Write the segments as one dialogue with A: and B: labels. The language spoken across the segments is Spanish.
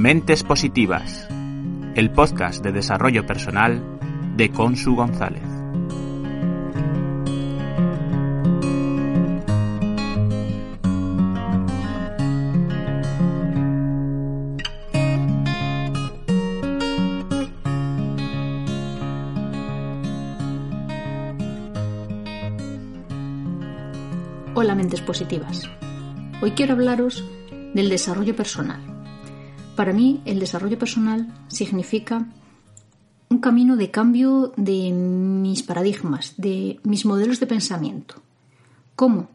A: Mentes Positivas, el podcast de desarrollo personal de Consu González.
B: Hola mentes positivas. Hoy quiero hablaros del desarrollo personal. Para mí el desarrollo personal significa un camino de cambio de mis paradigmas, de mis modelos de pensamiento. ¿Cómo?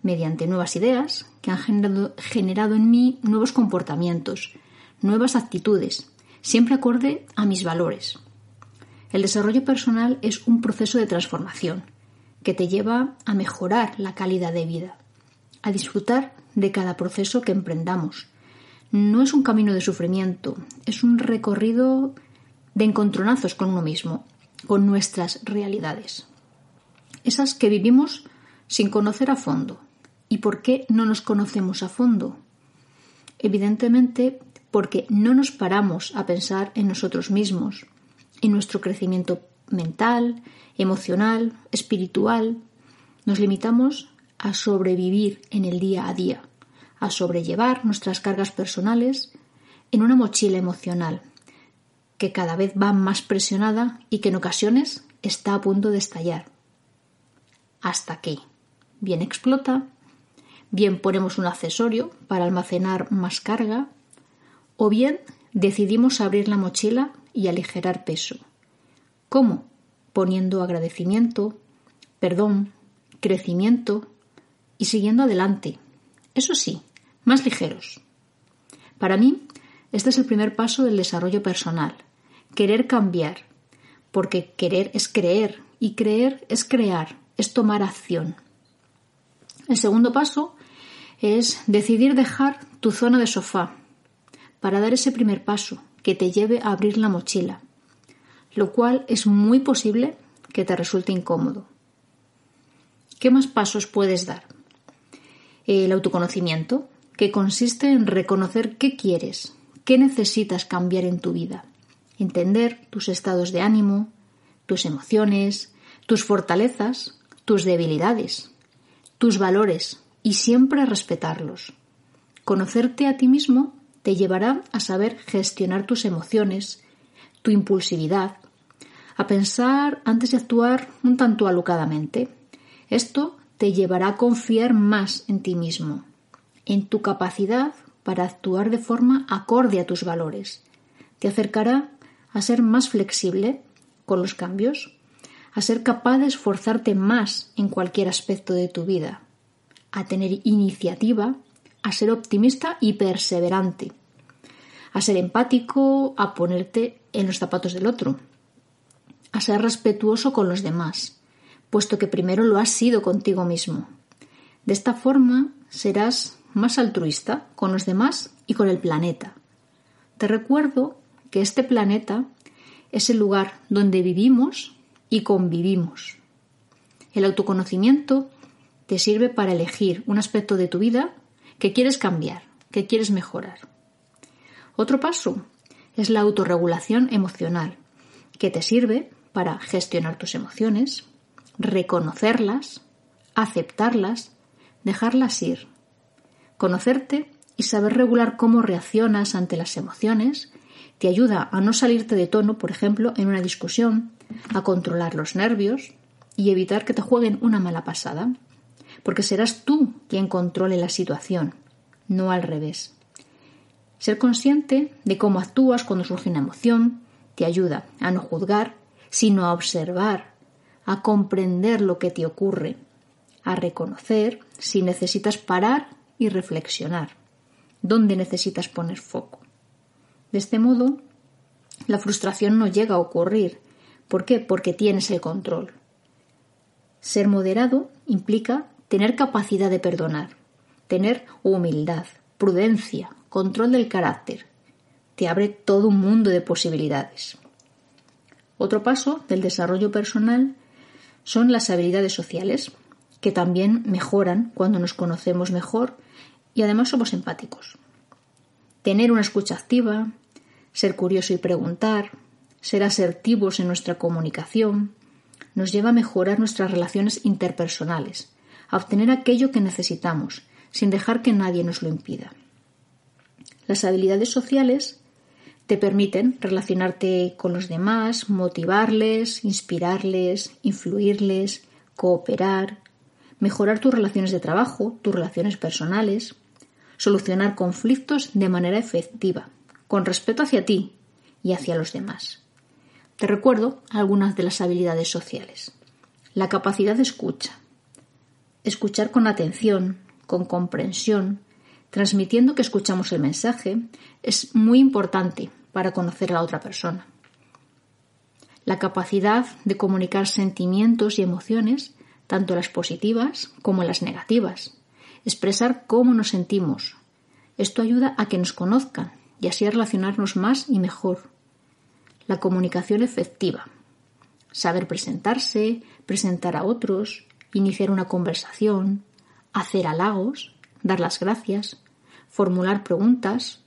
B: Mediante nuevas ideas que han generado, generado en mí nuevos comportamientos, nuevas actitudes, siempre acorde a mis valores. El desarrollo personal es un proceso de transformación que te lleva a mejorar la calidad de vida, a disfrutar de cada proceso que emprendamos. No es un camino de sufrimiento, es un recorrido de encontronazos con uno mismo, con nuestras realidades. Esas que vivimos sin conocer a fondo. ¿Y por qué no nos conocemos a fondo? Evidentemente porque no nos paramos a pensar en nosotros mismos, en nuestro crecimiento mental, emocional, espiritual, nos limitamos a sobrevivir en el día a día, a sobrellevar nuestras cargas personales en una mochila emocional que cada vez va más presionada y que en ocasiones está a punto de estallar. Hasta que bien explota, bien ponemos un accesorio para almacenar más carga, o bien decidimos abrir la mochila y aligerar peso. ¿Cómo? Poniendo agradecimiento, perdón, crecimiento y siguiendo adelante. Eso sí, más ligeros. Para mí, este es el primer paso del desarrollo personal. Querer cambiar. Porque querer es creer y creer es crear, es tomar acción. El segundo paso es decidir dejar tu zona de sofá para dar ese primer paso que te lleve a abrir la mochila, lo cual es muy posible que te resulte incómodo. ¿Qué más pasos puedes dar? El autoconocimiento, que consiste en reconocer qué quieres, qué necesitas cambiar en tu vida, entender tus estados de ánimo, tus emociones, tus fortalezas, tus debilidades, tus valores y siempre respetarlos. Conocerte a ti mismo te llevará a saber gestionar tus emociones, tu impulsividad, a pensar antes de actuar un tanto alocadamente. Esto te llevará a confiar más en ti mismo, en tu capacidad para actuar de forma acorde a tus valores. Te acercará a ser más flexible con los cambios, a ser capaz de esforzarte más en cualquier aspecto de tu vida, a tener iniciativa, a ser optimista y perseverante, a ser empático, a ponerte en los zapatos del otro, a ser respetuoso con los demás, puesto que primero lo has sido contigo mismo. De esta forma serás más altruista con los demás y con el planeta. Te recuerdo que este planeta es el lugar donde vivimos y convivimos. El autoconocimiento te sirve para elegir un aspecto de tu vida que quieres cambiar, que quieres mejorar. Otro paso es la autorregulación emocional, que te sirve para gestionar tus emociones, reconocerlas, aceptarlas, dejarlas ir, conocerte y saber regular cómo reaccionas ante las emociones te ayuda a no salirte de tono, por ejemplo, en una discusión, a controlar los nervios y evitar que te jueguen una mala pasada, porque serás tú quien controle la situación, no al revés. Ser consciente de cómo actúas cuando surge una emoción te ayuda a no juzgar sino a observar, a comprender lo que te ocurre, a reconocer si necesitas parar y reflexionar, dónde necesitas poner foco. De este modo, la frustración no llega a ocurrir. ¿Por qué? Porque tienes el control. Ser moderado implica tener capacidad de perdonar, tener humildad, prudencia, control del carácter. Te abre todo un mundo de posibilidades. Otro paso del desarrollo personal son las habilidades sociales, que también mejoran cuando nos conocemos mejor y además somos empáticos. tener una escucha activa, ser curioso y preguntar, ser asertivos en nuestra comunicación, nos lleva a mejorar nuestras relaciones interpersonales, a obtener aquello que necesitamos, sin dejar que nadie nos lo impida. Las habilidades sociales te permiten relacionarte con los demás, motivarles, inspirarles, influirles, cooperar, mejorar tus relaciones de trabajo, tus relaciones personales, solucionar conflictos de manera efectiva, con respeto hacia ti y hacia los demás. Te recuerdo algunas de las habilidades sociales. La capacidad de escucha. Escuchar con atención, con comprensión, transmitiendo que escuchamos el mensaje, es muy importante para conocer a la otra persona. La capacidad de comunicar sentimientos y emociones, tanto las positivas como las negativas. Expresar cómo nos sentimos. Esto ayuda a que nos conozcan y así a relacionarnos más y mejor. La comunicación efectiva. Saber presentarse, presentar a otros, iniciar una conversación, hacer halagos, dar las gracias, formular preguntas.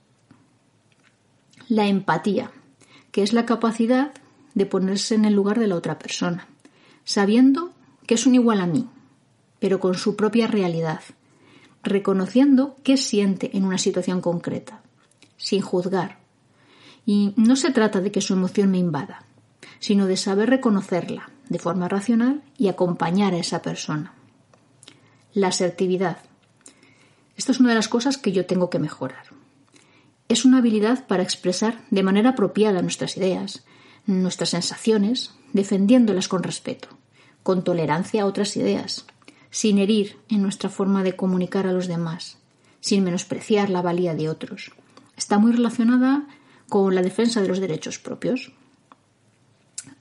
B: La empatía, que es la capacidad de ponerse en el lugar de la otra persona, sabiendo que es un igual a mí, pero con su propia realidad, reconociendo qué siente en una situación concreta, sin juzgar. Y no se trata de que su emoción me invada, sino de saber reconocerla de forma racional y acompañar a esa persona. La asertividad, esto es una de las cosas que yo tengo que mejorar. Es una habilidad para expresar de manera apropiada nuestras ideas, nuestras sensaciones, defendiéndolas con respeto, con tolerancia a otras ideas, sin herir en nuestra forma de comunicar a los demás, sin menospreciar la valía de otros. Está muy relacionada con la defensa de los derechos propios.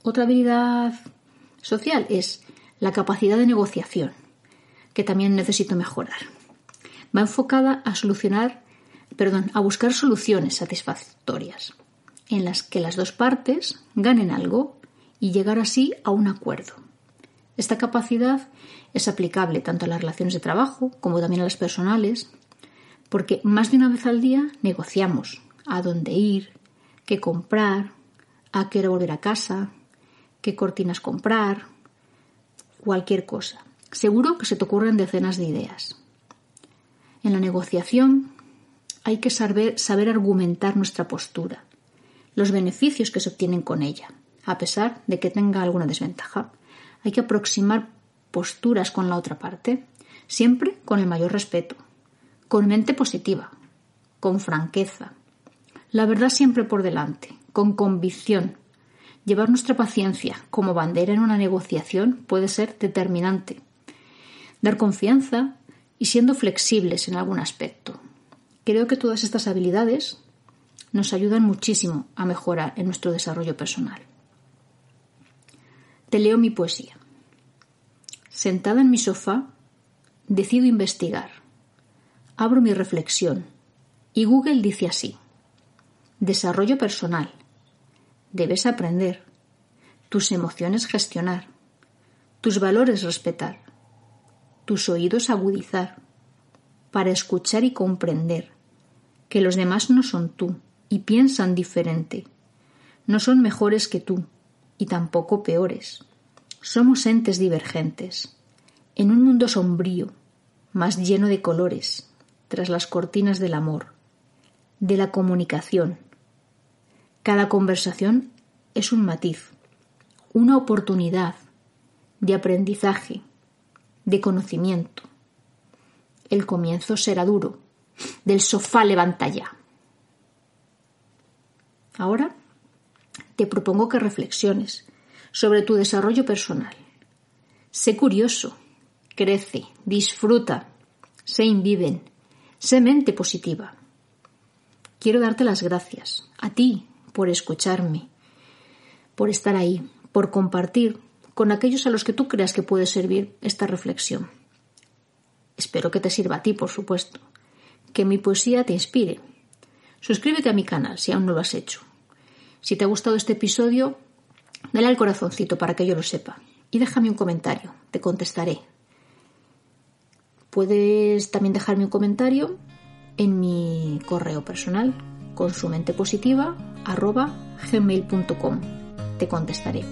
B: Otra habilidad social es la capacidad de negociación, que también necesito mejorar va enfocada a solucionar, perdón, a buscar soluciones satisfactorias en las que las dos partes ganen algo y llegar así a un acuerdo. Esta capacidad es aplicable tanto a las relaciones de trabajo como también a las personales, porque más de una vez al día negociamos a dónde ir, qué comprar, a qué hora volver a casa, qué cortinas comprar, cualquier cosa. Seguro que se te ocurren decenas de ideas. En la negociación hay que saber, saber argumentar nuestra postura, los beneficios que se obtienen con ella, a pesar de que tenga alguna desventaja. Hay que aproximar posturas con la otra parte, siempre con el mayor respeto, con mente positiva, con franqueza. La verdad siempre por delante, con convicción. Llevar nuestra paciencia como bandera en una negociación puede ser determinante. Dar confianza y siendo flexibles en algún aspecto. Creo que todas estas habilidades nos ayudan muchísimo a mejorar en nuestro desarrollo personal. Te leo mi poesía. Sentada en mi sofá, decido investigar. Abro mi reflexión y Google dice así. Desarrollo personal. Debes aprender. Tus emociones gestionar. Tus valores respetar tus oídos agudizar, para escuchar y comprender que los demás no son tú y piensan diferente, no son mejores que tú y tampoco peores. Somos entes divergentes, en un mundo sombrío, más lleno de colores, tras las cortinas del amor, de la comunicación. Cada conversación es un matiz, una oportunidad de aprendizaje, de conocimiento. El comienzo será duro. Del sofá levanta ya. Ahora te propongo que reflexiones sobre tu desarrollo personal. Sé curioso, crece, disfruta, sé inviven, sé mente positiva. Quiero darte las gracias a ti por escucharme, por estar ahí, por compartir con aquellos a los que tú creas que puede servir esta reflexión. Espero que te sirva a ti, por supuesto, que mi poesía te inspire. Suscríbete a mi canal si aún no lo has hecho. Si te ha gustado este episodio, dale al corazoncito para que yo lo sepa y déjame un comentario, te contestaré. Puedes también dejarme un comentario en mi correo personal con su mente. Te contestaré.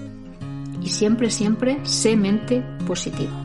B: Y siempre, siempre, sé mente positiva.